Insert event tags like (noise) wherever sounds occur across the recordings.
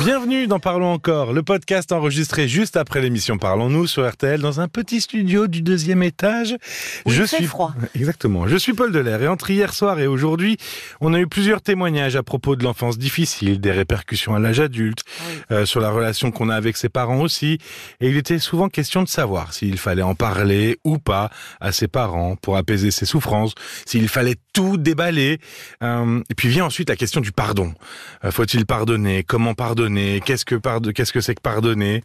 Bienvenue dans Parlons encore, le podcast enregistré juste après l'émission Parlons-nous sur RTL dans un petit studio du deuxième étage. je suis froid. Exactement. Je suis Paul Delair et entre hier soir et aujourd'hui, on a eu plusieurs témoignages à propos de l'enfance difficile, des répercussions à l'âge adulte, euh, sur la relation qu'on a avec ses parents aussi. Et il était souvent question de savoir s'il fallait en parler ou pas à ses parents pour apaiser ses souffrances, s'il fallait tout déballer. Euh, et puis vient ensuite la question du pardon. Euh, faut-il pardonner? Comment pardonner? Qu'est-ce que qu'est-ce que c'est que pardonner?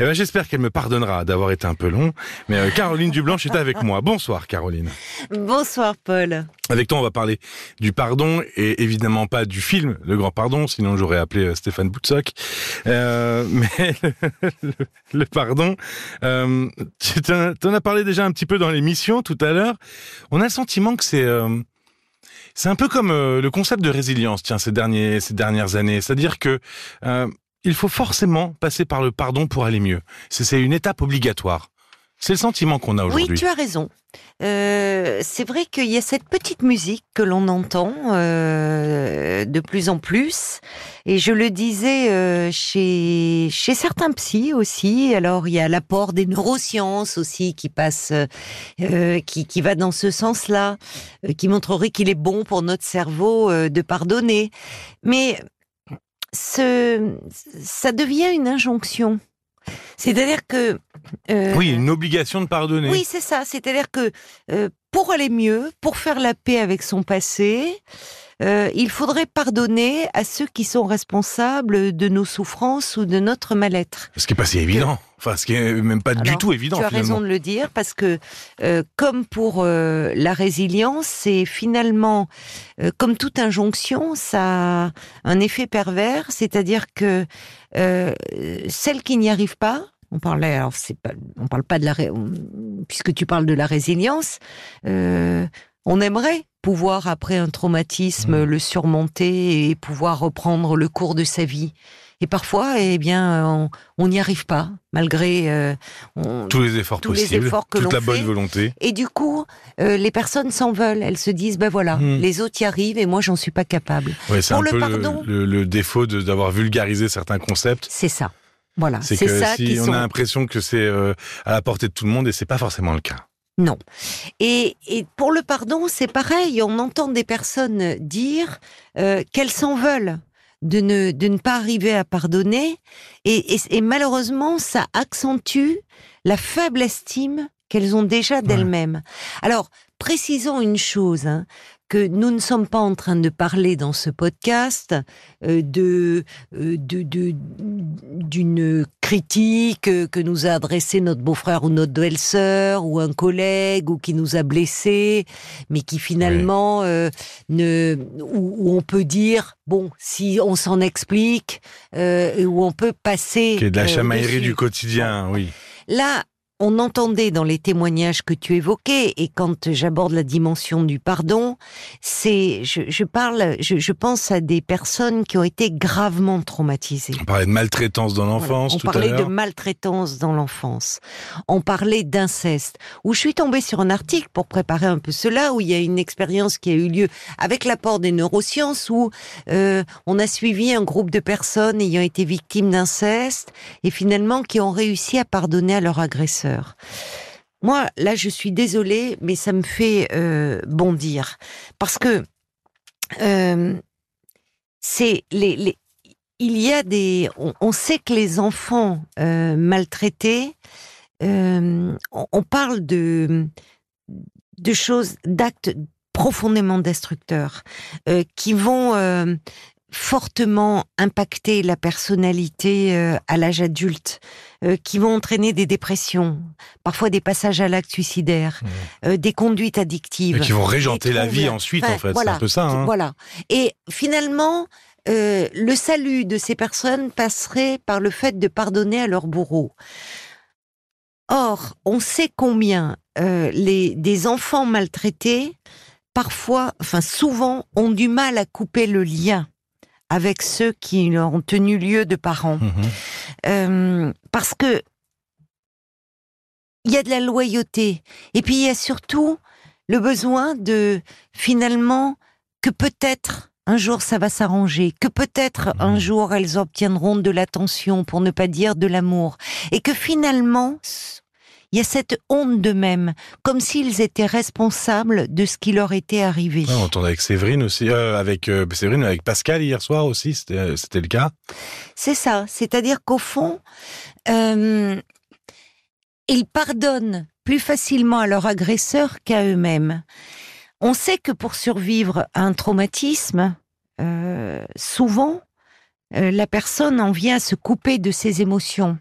Eh ben, j'espère qu'elle me pardonnera d'avoir été un peu long. Mais euh, Caroline Dublanche est avec moi. Bonsoir, Caroline. Bonsoir, Paul. Avec toi, on va parler du pardon et évidemment pas du film Le Grand Pardon, sinon j'aurais appelé euh, Stéphane Boutsock. Euh, (laughs) mais le, pardon, euh, tu en as parlé déjà un petit peu dans l'émission tout à l'heure. On a le sentiment que c'est c'est un peu comme euh, le concept de résilience, tiens, ces derniers, ces dernières années. C'est-à-dire que euh, il faut forcément passer par le pardon pour aller mieux. C'est une étape obligatoire. C'est le sentiment qu'on a aujourd'hui. Oui, tu as raison. Euh, c'est vrai qu'il y a cette petite musique que l'on entend euh, de plus en plus, et je le disais euh, chez chez certains psys aussi. Alors il y a l'apport des neurosciences aussi qui passe, qui qui va dans ce sens-là, qui montrerait qu'il est bon pour notre cerveau de pardonner. Mais ce ça devient une injonction. C'est-à-dire que... Euh, oui, une obligation de pardonner. Oui, c'est ça. C'est-à-dire que euh, pour aller mieux, pour faire la paix avec son passé, euh, il faudrait pardonner à ceux qui sont responsables de nos souffrances ou de notre mal-être. Ce qui n'est pas si évident. Enfin, ce qui est même pas du tout évident. Tu as raison de le dire parce que, euh, comme pour euh, la résilience, c'est finalement, euh, comme toute injonction, ça a un effet pervers, c'est-à-dire que euh, celle qui n'y arrive pas, on parlait, alors c'est pas, on parle pas de la, puisque tu parles de la résilience, euh, on aimerait pouvoir, après un traumatisme, mmh. le surmonter et pouvoir reprendre le cours de sa vie. Et parfois, eh bien, on n'y arrive pas, malgré euh, tous les efforts possibles, efforts que toute la bonne volonté. Et du coup, euh, les personnes s'en veulent. Elles se disent, ben voilà, mmh. les autres y arrivent et moi, j'en suis pas capable. c'est un le peu pardon, le, défaut d'avoir vulgarisé certains concepts. C'est ça. Voilà, c'est ça. Si on a l'impression que c'est euh, à la portée de tout le monde et c'est pas forcément le cas. Non. Et, pour le pardon, c'est pareil. On entend des personnes dire euh, qu'elles s'en veulent de ne, de ne pas arriver à pardonner. Et, et malheureusement, ça accentue la faible estime qu'elles ont déjà d'elles-mêmes. Alors, précisons une chose, hein, que nous ne sommes pas en train de parler dans ce podcast euh, de euh, d'une critique que nous a adressé notre beau-frère ou notre belle-sœur ou un collègue ou qui nous a blessés, mais qui finalement euh, ne où, on peut dire bon si on s'en explique où on peut passer qui est de la chamaillerie du quotidien, oui. Là, on entendait dans les témoignages que tu évoquais, et quand j'aborde la dimension du pardon, c'est, je, parle, je, pense à des personnes qui ont été gravement traumatisées. On parlait de maltraitance dans l'enfance. On parlait de maltraitance dans l'enfance. On parlait d'inceste. Où je suis tombée sur un article pour préparer un peu cela, où il y a une expérience qui a eu lieu avec l'apport des neurosciences, où euh, on a suivi un groupe de personnes ayant été victimes d'inceste et finalement qui ont réussi à pardonner à leur agresseur. Moi, là, je suis désolée, mais ça me fait euh, bondir. Parce que euh, c'est les, il y a des, on, sait que les enfants euh, maltraités, on, parle de de choses, d'actes profondément destructeurs qui vont fortement impacter la personnalité euh, à l'âge adulte, euh, qui vont entraîner des dépressions, parfois des passages à l'acte suicidaire, mmh. euh, des conduites addictives. Et qui vont régenter la vie ensuite, en fait. Voilà, c'est un peu ça. Hein. Voilà. Et finalement, le salut de ces personnes passerait par le fait de pardonner à leur bourreau. Or, on sait combien les, des enfants maltraités, parfois, enfin souvent, ont du mal à couper le lien avec ceux qui ont tenu lieu de parents. Mhm. Euh, parce que il y a de la loyauté. Et puis il y a surtout le besoin de finalement que peut-être un jour ça va s'arranger, que peut-être un jour elles obtiendront de l'attention, pour ne pas dire de l'amour, et que finalement il y a cette honte d'eux-mêmes, comme s'ils étaient responsables de ce qui leur était arrivé. on entend avec Séverine aussi, euh, avec euh, Séverine, avec Pascal hier soir aussi, c'était euh, le cas. C'est ça, c'est-à-dire qu'au fond, ils pardonnent plus facilement à leur agresseur qu'à eux-mêmes. On sait que pour survivre à un traumatisme, souvent, la personne en vient à se couper de ses émotions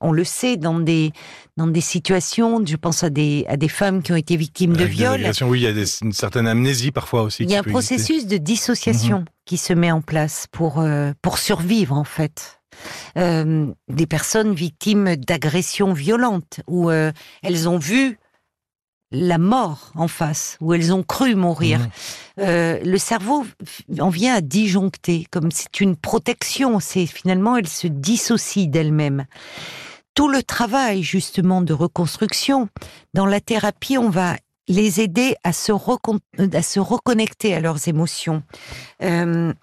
on le sait dans des dans des situations, je pense à des à des femmes qui ont été victimes de viol. Oui, il y a une certaine amnésie parfois aussi. Il y a un processus de dissociation mhm. qui se met en place pour euh, pour survivre en fait. Euh, des personnes victimes d'agressions violentes où euh, elles ont vu la mort en face, où elles ont cru mourir. Mmh. Euh, le cerveau en vient à disjoncter, comme c'est une protection. C'est finalement, elle se dissocie d'elle-même. Tout le travail justement de reconstruction dans la thérapie, on va les aider à se, à se reconnecter à leurs émotions, euh,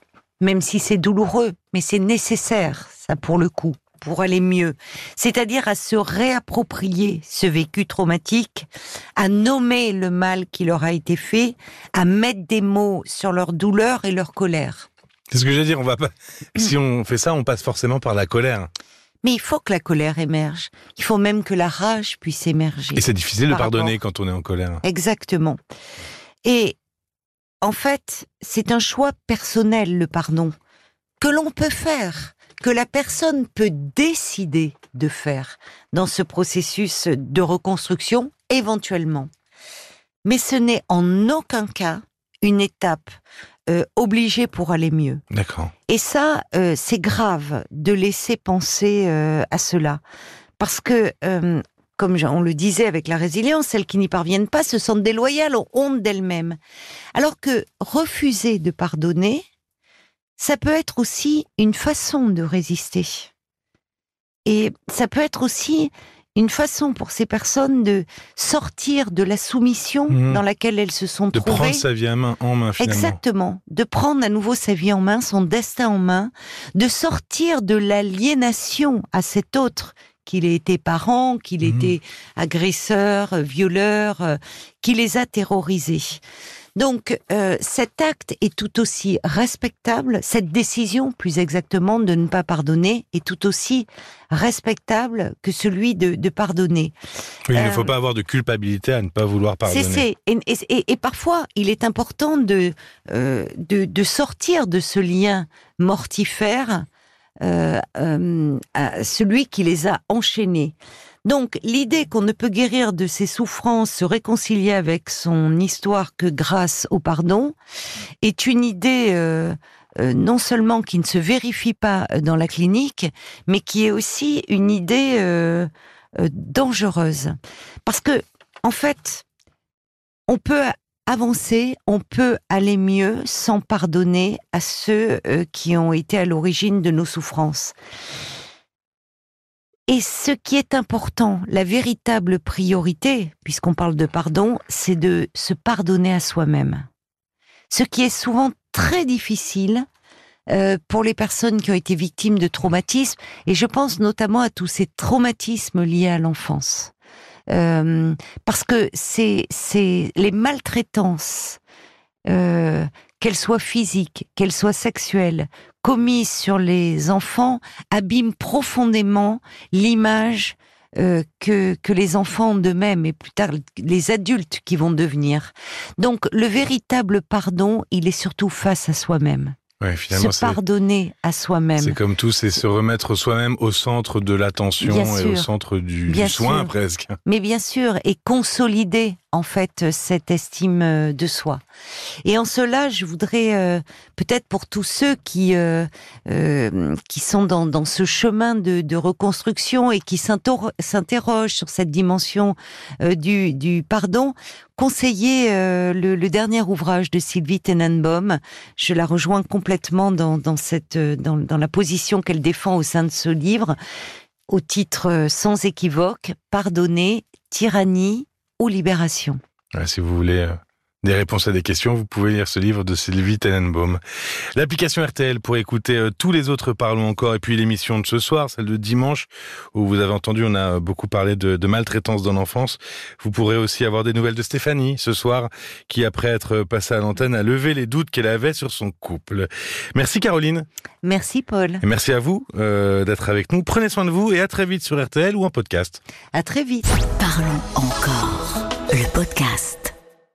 même si c'est douloureux, mais c'est nécessaire, ça pour le coup pour aller mieux, c'est-à-dire à se réapproprier ce vécu traumatique, à nommer le mal qui leur a été fait, à mettre des mots sur leur douleur et leur colère. C'est ce que je veux dire, on va pas si on fait ça, on passe forcément par la colère. Mais il faut que la colère émerge. Il faut même que la rage puisse émerger. Et c'est difficile de pardonner quand on est en colère. Exactement. Et en fait, c'est un choix personnel, le pardon, que l'on peut faire que la personne peut décider de faire dans ce processus de reconstruction, éventuellement. Mais ce n'est en aucun cas une étape euh, obligée pour aller mieux. D'accord. Et ça, euh, c'est grave de laisser penser euh, à cela. Parce que, comme on le disait avec la résilience, celles qui n'y parviennent pas se sentent déloyales, ont honte d'elles-mêmes. Alors que refuser de pardonner, ça peut être aussi une façon de résister. Et ça peut être aussi une façon pour ces personnes de sortir de la soumission mmh. dans laquelle elles se sont trouvées. De prendre sa vie en main, en main finalement. Exactement. De prendre à nouveau sa vie en main, son destin en main, de sortir de l'aliénation à cet autre qu'il ait été parent, qu'il ait mmh. été agresseur, violeur, euh, qui les a terrorisés. Donc euh, cet acte est tout aussi respectable, cette décision plus exactement de ne pas pardonner est tout aussi respectable que celui de, pardonner. il ne faut euh, pas avoir de culpabilité à ne pas vouloir pardonner. C'est et, et, parfois il est important de, euh, de, de sortir de ce lien mortifère à celui qui les a enchaînés. Donc l'idée qu'on ne peut guérir de ses souffrances, se réconcilier avec son histoire que grâce au pardon, est une idée euh, euh, non seulement qui ne se vérifie pas dans la clinique, mais qui est aussi une idée euh, dangereuse. Parce que, en fait, on peut avancer, on peut aller mieux sans pardonner à ceux qui ont été à l'origine de nos souffrances. Et ce qui est important, la véritable priorité, puisqu'on parle de pardon, c'est de se pardonner à soi-même. Ce qui est souvent très difficile euh, pour les personnes qui ont été victimes de traumatismes, et je pense notamment à tous ces traumatismes liés à l'enfance. Euh, parce que c'est les maltraitances, euh, qu'elles soient physiques, qu'elles soient sexuelles, commises sur les enfants, abîment profondément l'image euh, que, que les enfants d'eux-mêmes et plus tard les adultes qui vont devenir. Donc le véritable pardon, il est surtout face à soi-même. Ouais, finalement, se pardonner à soi-même. C'est comme tout, c'est se remettre soi-même au centre de l'attention et au centre du, soin presque. Mais bien sûr, et consolider en fait cette estime euh, de soi. Et en cela, je voudrais euh, peut-être pour tous ceux qui euh, qui sont dans, dans ce chemin de, reconstruction et qui s'interrogent sur cette dimension du, pardon, conseiller le, dernier ouvrage de Sylvie Tenenbaum. Je la rejoins complètement dans, cette dans la position qu'elle défend au sein de ce livre au titre sans équivoque, Pardonner, tyrannie, ou libération. si vous voulez euh, des réponses à des questions, vous pouvez lire ce livre de Sylvie Tenenbaum. L'application RTL pour écouter euh, tous les autres Parlons encore et puis l'émission de ce soir, celle de dimanche, où vous avez entendu, on a beaucoup parlé de, de maltraitance dans l'enfance. Vous pourrez aussi avoir des nouvelles de Stéphanie ce soir, qui après être passée à l'antenne a levé les doutes qu'elle avait sur son couple. Merci Caroline. Merci Paul. Et merci à vous euh, d'être avec nous. Prenez soin de vous et à très vite sur RTL ou en podcast. À très vite. Parlons encore. Le podcast.